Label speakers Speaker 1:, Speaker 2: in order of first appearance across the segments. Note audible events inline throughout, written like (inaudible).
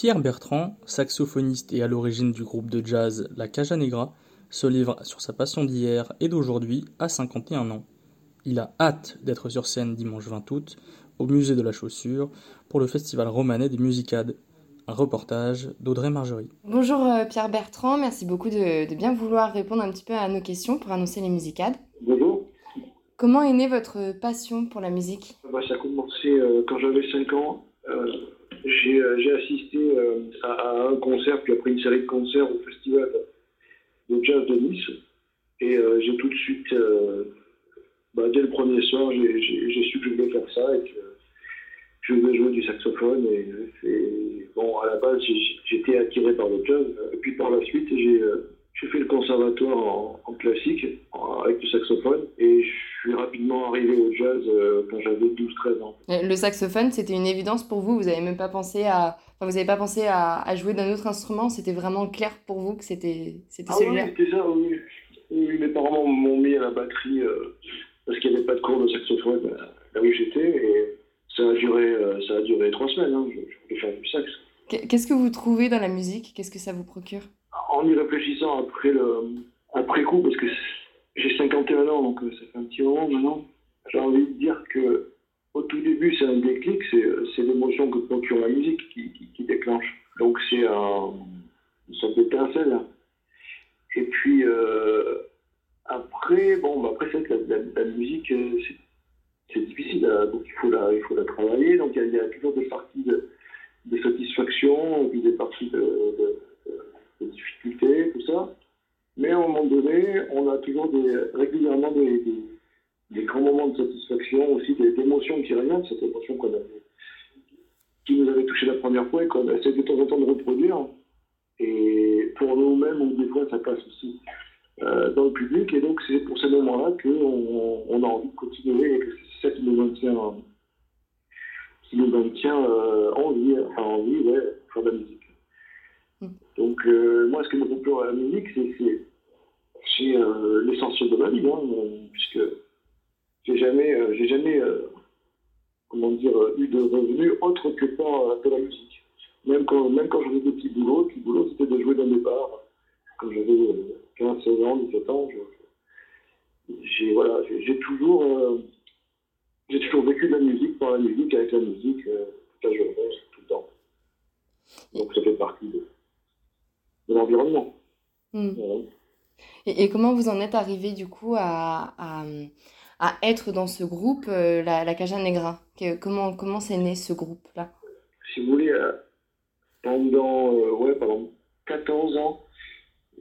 Speaker 1: Pierre Bertrand, saxophoniste et à l'origine du groupe de jazz La Caja Negra, se livre sur sa passion d'hier et d'aujourd'hui à 51 ans. Il a hâte d'être sur scène dimanche 20 août au musée de la chaussure pour le festival romanais des musicades. Un reportage d'Audrey Margerie.
Speaker 2: Bonjour euh, Pierre Bertrand, merci beaucoup de, bien vouloir répondre un petit peu à nos questions pour annoncer les musicades.
Speaker 3: Bonjour.
Speaker 2: Comment est née votre passion pour la musique?
Speaker 3: Bah, Ça a commencé euh, quand j'avais 5 ans. Euh, j'ai assisté à, un concert, puis après une série de concerts au festival de jazz de Nice. Et j'ai tout de suite bah, dès le premier soir, j'ai su que je voulais faire ça et que je voulais jouer du saxophone. Et, bon, à la base, j'étais attiré par le jazz. Et puis par la suite, j'ai euh, fait le conservatoire en, classique avec du saxophone et suis rapidement arrivé au jazz euh, quand j'avais 12-13 ans.
Speaker 2: Le saxophone, c'était une évidence pour vous Vous n'avez même pas pensé à, vous n'avez pas pensé à, jouer d'un autre instrument C'était vraiment clair pour vous que c'était
Speaker 3: ah celui-là? Oui, c'était ça, oui. Mes parents m'ont mis à la batterie euh, parce qu'il n'y avait pas de cours de saxophone euh, là où j'étais. Et ça a duré, euh, ça a duré trois semaines. Hein, je, voulais faire du sax.
Speaker 2: Qu'est-ce que vous trouvez dans la musique? Qu'est-ce que ça vous procure?
Speaker 3: En y réfléchissant après, le, après coup, parce que j'ai 51 ans, donc euh, ça fait un petit moment maintenant, j'ai envie de dire que au tout début, c'est un déclic, c'est l'émotion que procure la musique qui, déclenche. Donc c'est un, une sorte d'étincelle. Et puis, après, bon, bah, après, c'est la, musique, euh, c'est difficile, donc il faut la, il faut la travailler. Donc il y, a toujours des parties de, satisfaction, puis des parties de, de, difficultés, tout ça. Mais à un moment donné, on a toujours des, régulièrement des, des, grands moments de satisfaction, aussi des, émotions qui reviennent, cette émotion qu'on avait, qui nous avait touché la première fois et qu'on essaie de temps en temps de reproduire. Et pour nous-mêmes, des fois, ça passe aussi euh, dans le public. Et donc, c'est pour ces moments-là qu'on on a envie de continuer et que c'est ça qui nous maintient, qui nous maintient euh, en vie, enfin en vie, ouais, faire de la musique. Donc, euh, moi, ce qui me procure à la musique, c'est l'essentiel de ma vie, hein, puisque j'ai jamais, j'ai jamais comment dire, eu de revenus autre que par de la musique. Même quand, même quand j'avais des petits boulots, petits boulots, c'était de jouer dans des bars. Quand j'avais 15, 16 ans, 17 ans, j'ai voilà, toujours, euh, toujours vécu de la musique par la musique, avec la musique, euh, toute la journée, tout le temps. Donc ça fait partie de, l'environnement.
Speaker 2: Hmm. Et, comment vous en êtes arrivé du coup à, à, être dans ce groupe, euh, la, la Caja Negra? Comment comment c'est né ce groupe-là?
Speaker 3: Si vous voulez, pendant, ouais, pendant 14 ans,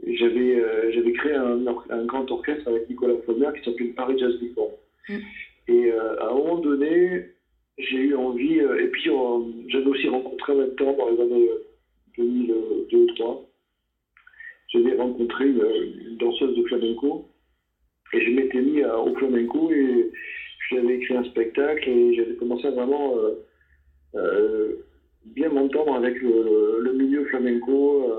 Speaker 3: j'avais euh, j'avais créé un, un, grand orchestre avec Nicolas Faumer qui s'appelait Paris Jazz Big Band. Mm. Et euh, à un moment donné, j'ai eu envie, euh, et puis j'avais aussi rencontré en même temps dans les années 2002 ou 2003, j'avais rencontré une, danseuse de flamenco et je m'étais mis au flamenco et j'avais écrit un spectacle et j'avais commencé à vraiment bien m'entendre avec le, milieu flamenco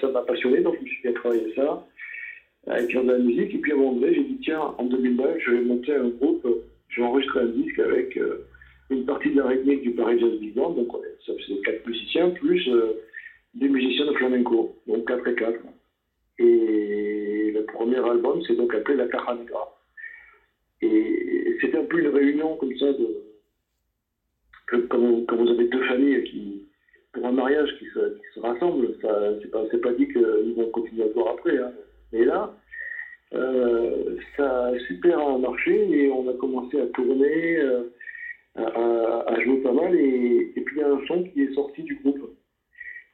Speaker 3: ça m'a passionné, donc je me suis bien travaillé ça, avec de la musique. Et puis à un moment donné, j'ai dit, tiens, en 2009, je vais monter un groupe, je vais enregistrer un disque avec euh, une partie de la rythmique du Paris Jazz Big Band, donc ça faisait quatre musiciens, plus des musiciens de flamenco, donc 4 et 4. Et le premier album, c'est donc appelé La Caja. Et c'était un peu une réunion comme ça de. Comme vous avez deux familles qui, pour un mariage qui se, qui se rassemble, ça, c'est pas, pas dit qu'ils vont continuer à se voir après. Hein. Mais là, euh, ça a super marché et on a commencé à tourner, euh, à, jouer pas mal. Et puis il y a un son qui est sorti du groupe.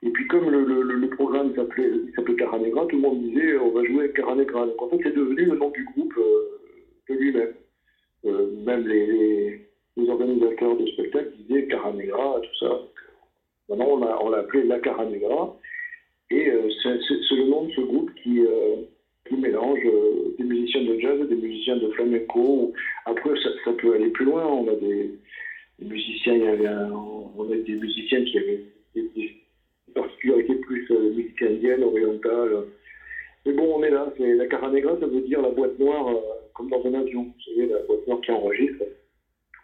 Speaker 3: Et puis comme le, programme s'appelait, Caranegra, tout le monde disait on va jouer avec Caranegra. En fait c'est devenu le nom du groupe euh, même les, les, organisateurs de spectacles disaient Caranegra, tout ça. Maintenant, on l'a appelé La Caranegra. Et c'est le nom de ce groupe qui, qui mélange des musiciens de jazz et des musiciens de flamenco. Après, ça, peut aller plus loin. On a des, musiciens, on a des musiciens qui avaient des, particularités plus euh, musique indienne, orientale. Mais bon, on est là. La Cara Negra, ça veut dire la boîte noire, euh, comme dans un avion. Vous savez, la boîte noire qui enregistre.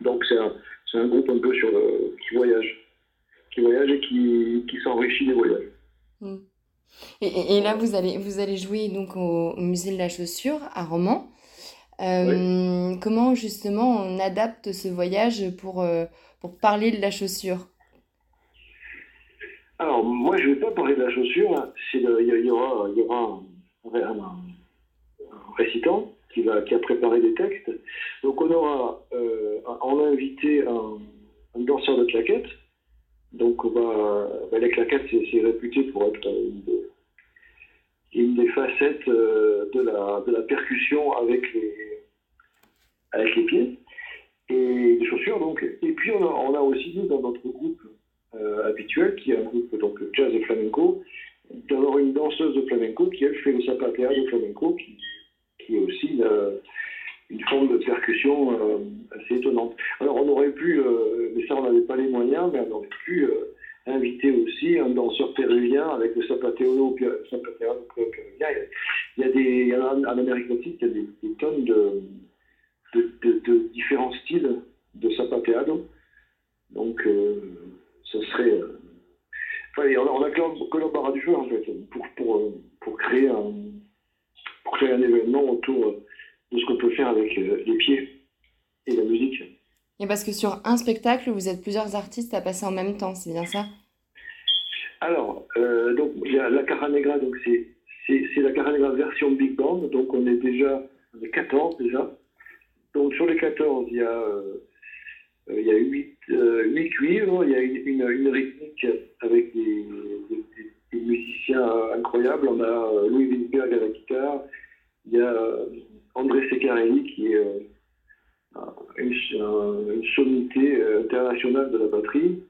Speaker 3: Donc c'est un, un, groupe un peu sur le, qui voyage. Qui voyage et qui, qui s'enrichit des voyages.
Speaker 2: Hmm. Et, et, là, vous allez, vous allez jouer donc au, musée de la chaussure à Romans. Euh, comment justement on adapte ce voyage pour, euh, pour parler de la chaussure?
Speaker 3: Moi je ne vais pas parler de la chaussure, il y, aura, un, récitant qui, a préparé des textes. Donc on aura, euh, on a invité un, danseur de claquettes. Donc on va, bah, les claquettes c'est réputé pour être une, des facettes de la, de la percussion avec les les pieds, et des chaussures donc. Et puis on a, on a aussi nous dans notre groupe euh, habituel, qui est un groupe donc jazz et flamenco, d'avoir une danseuse de flamenco qui elle fait le zapatea de flamenco, qui, qui est aussi une, une forme de percussion euh, assez étonnante. Alors on aurait pu, euh, mais ça on n'avait pas les moyens, mais on aurait pu inviter aussi un danseur péruvien avec le zapateo, zapateo péruvien. Il y a des, il y a, en Amérique latine, il y a des, tonnes de de, différents styles de sapateado. Donc, euh, ce serait. Euh, enfin, on a, que l'embarras du jeu, en fait, pour, pour, euh, pour, créer un, pour créer un événement autour de ce qu'on peut faire avec les pieds et la musique.
Speaker 2: Et parce que sur un spectacle, vous êtes plusieurs artistes à passer en même temps, c'est bien ça?
Speaker 3: Alors, donc, il y a la Cara Negra, donc c'est la Cara Negra version Big Band, donc on est déjà, on est 14 déjà. Donc sur les 14, il y a, euh, il y a 8, euh, cuivres, il y a une, une, rythmique avec des, musiciens incroyables. On a euh, Louis Winsberg à la guitare, il y a André Secarelli qui est une, une, sommité internationale de la batterie.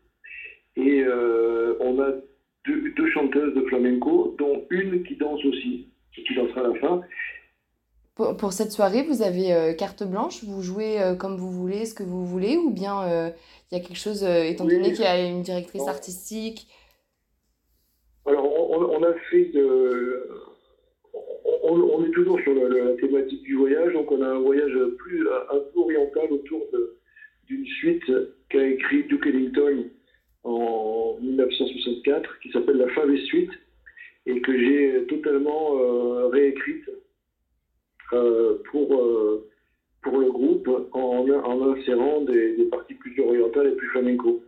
Speaker 3: Et on a deux, deux, chanteuses de flamenco, dont une qui danse aussi, qui dansera à la fin.
Speaker 2: Pour, cette soirée, vous avez euh, carte blanche, vous jouez euh, comme vous voulez, ce que vous voulez, ou bien euh, il y a quelque chose, étant donné qu'il y a une directrice artistique?
Speaker 3: Alors, on, a fait de. On, est toujours sur la, thématique du voyage, donc on a un voyage plus un peu oriental autour d'une suite qu'a écrit Duke Ellington en 1964, qui s'appelle la Fave Suite, et que j'ai totalement réécrite pour, euh, pour le groupe en, en insérant des, parties plus orientales et plus flamenco.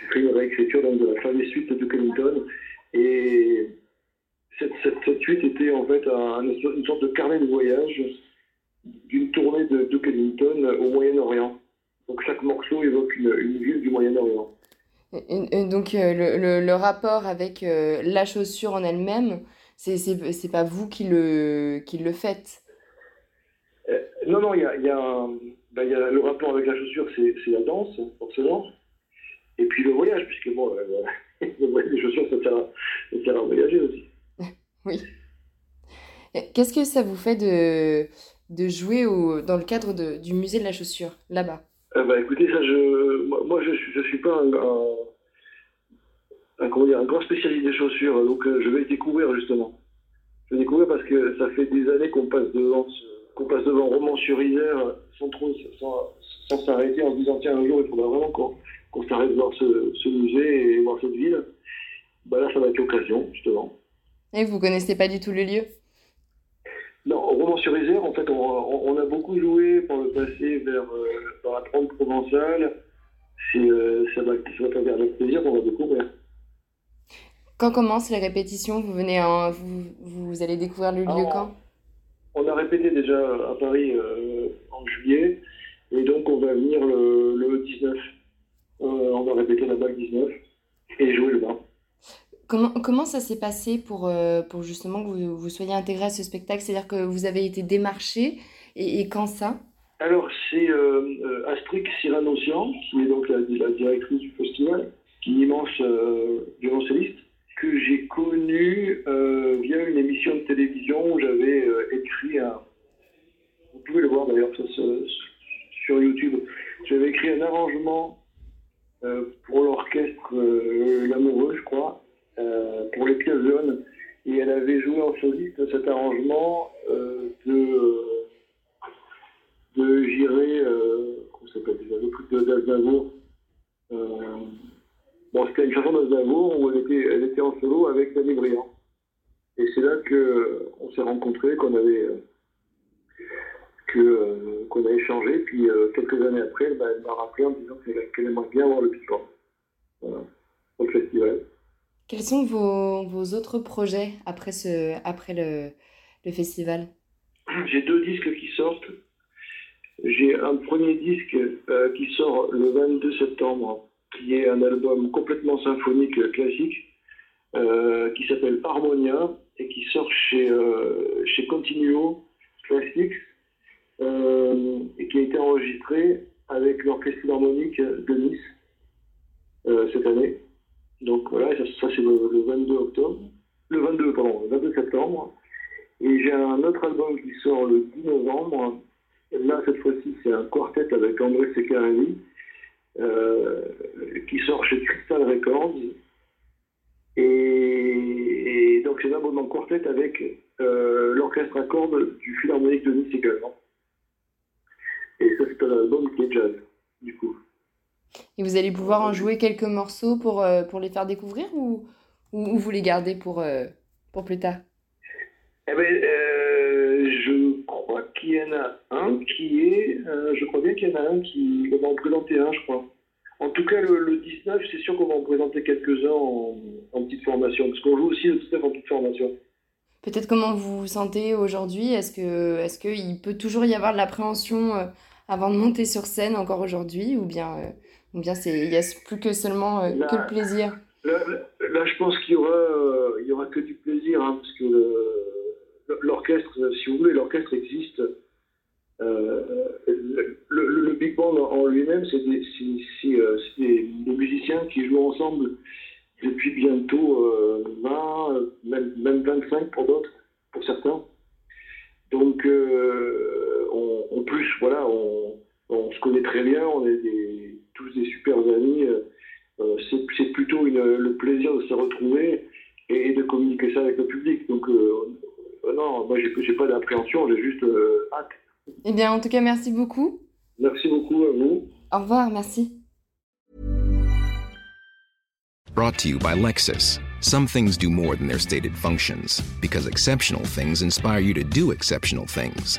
Speaker 3: J'ai fait une réécriture donc, de la fin des suites de Ellington et cette, cette, suite était en fait un, une sorte de carnet de voyage d'une tournée de Duke au Moyen-Orient. Donc chaque morceau évoque une, une ville du Moyen-Orient.
Speaker 2: Donc euh, le, le, le, rapport avec la chaussure en elle-même, c'est pas vous qui le, qui le faites.
Speaker 3: Non, non, il y a, y, a ben, y a, le rapport avec la chaussure, c'est la danse, forcément. Et puis le voyage, puisque bon, euh, (laughs) les chaussures, ça sert, à, ça sert à voyager aussi. (laughs)
Speaker 2: oui. Qu'est-ce que ça vous fait de, de jouer au, dans le cadre de, du musée de la chaussure, là-bas?
Speaker 3: Euh, bah, Écoutez, ça, je, moi, je ne suis, pas un, un, comment dire, un grand spécialiste des chaussures, donc euh, je vais découvrir justement. Je vais découvrir parce que ça fait des années qu'on passe devant ce, qu'on passe devant Romans-sur-Isère sans trop sans, s'arrêter en se disant tiens un jour il faudra vraiment qu'on s'arrête voir ce, musée et voir cette ville, bah là ça va être l'occasion justement.
Speaker 2: Et vous connaissez pas du tout le lieu?
Speaker 3: Non, Romans-sur-Isère en fait on, a beaucoup joué par le passé vers euh, dans la trente provençale. Euh, ça va ça va faire avec plaisir qu'on va découvrir.
Speaker 2: Quand commencent les répétitions? Vous venez en, vous, vous allez découvrir le lieu quand?
Speaker 3: On a répété déjà à Paris euh, en juillet, et donc on va venir le, 19. Euh, on va répéter la balle 19 et jouer le bain.
Speaker 2: Comment, comment ça s'est passé pour, euh, pour justement que vous, vous, soyez intégré à ce spectacle? C'est-à-dire que vous avez été démarché, et, quand ça?
Speaker 3: Alors, c'est Astrid Cyranossian, qui est donc la, directrice du festival, qui est une immense violoncelliste, que j'ai connue via une émission de télévision où j'avais écrit un. Vous pouvez le sur YouTube. J'avais écrit un arrangement pour l'orchestre L'Amoureux, je crois, pour les pièces jaunes et elle avait joué en soliste cet arrangement euh, de, euh, de Giré, euh, comment s'appelle déjà, le truc d'Aznavour. Euh, bon, c'était une chanson d'Aznavour où elle était, elle était en solo avec Danny Briand. Et c'est là qu'on s'est rencontrés, qu'on avait, que, qu'on a échangé. Puis quelques années après, elle m'a rappelé en disant qu'elle aimerait bien voir le Big voilà, au festival.
Speaker 2: Quels sont vos, vos autres projets après, ce, après le, le festival?
Speaker 3: J'ai deux disques qui sortent. J'ai un premier disque euh, qui sort le 22 septembre, qui est un album complètement symphonique classique, euh, qui s'appelle Harmonia et qui sort chez, euh, chez Continuo Classics et qui a été enregistré avec l'Orchestre Philharmonique de Nice cette année. Donc voilà, ça, c'est le, 22 octobre, le 22, pardon, le 22 septembre. Et j'ai un autre album qui sort le 10 novembre. Là, cette fois-ci, c'est un quartet avec André Secarelli, euh, qui sort chez Crystal Records. Et, donc, c'est un album en quartet avec euh, l'orchestre à cordes du Philharmonique de Nice également. Et ça, c'est un album qui est jazz, du coup.
Speaker 2: Et vous allez pouvoir en jouer quelques morceaux pour, euh, pour les faire découvrir ou, ou, vous les gardez pour, euh, pour plus tard?
Speaker 3: Eh ben, euh, Je crois qu'il y en a un qui est. je crois bien qu'il y en a un qui. va en présenter un, je crois. En tout cas, le, 19, c'est sûr qu'on va en présenter quelques-uns en, en, petite formation. Parce qu'on joue aussi le 19 en petite formation.
Speaker 2: Peut-être comment vous vous sentez aujourd'hui? Est-ce qu'il est qu'il peut toujours y avoir de l'appréhension avant de monter sur scène encore aujourd'hui Ou bien ou bien il n'y a plus que seulement euh, que le plaisir?
Speaker 3: là, je pense qu'il y aura, euh, il y aura que du plaisir, hein, parce que l'orchestre, si vous voulez, l'orchestre existe. Euh, le, Big Band en lui-même, c'est des, des, musiciens qui jouent ensemble depuis bientôt 20, même, même 25 pour d'autres, pour certains. Donc, en plus, voilà, on, on, se connaît très bien, on est des, tous des super amis. Euh, euh, c'est plutôt le plaisir de se retrouver et, de communiquer ça avec le public. Donc, euh, non, moi, j'ai pas d'appréhension, j'ai juste hâte.
Speaker 2: Eh bien, en tout cas, merci beaucoup.
Speaker 3: Merci beaucoup à vous.
Speaker 2: Au revoir, merci.
Speaker 4: Brought to you by Lexus. Some things do more than their stated functions, because exceptional things inspire you to do exceptional things.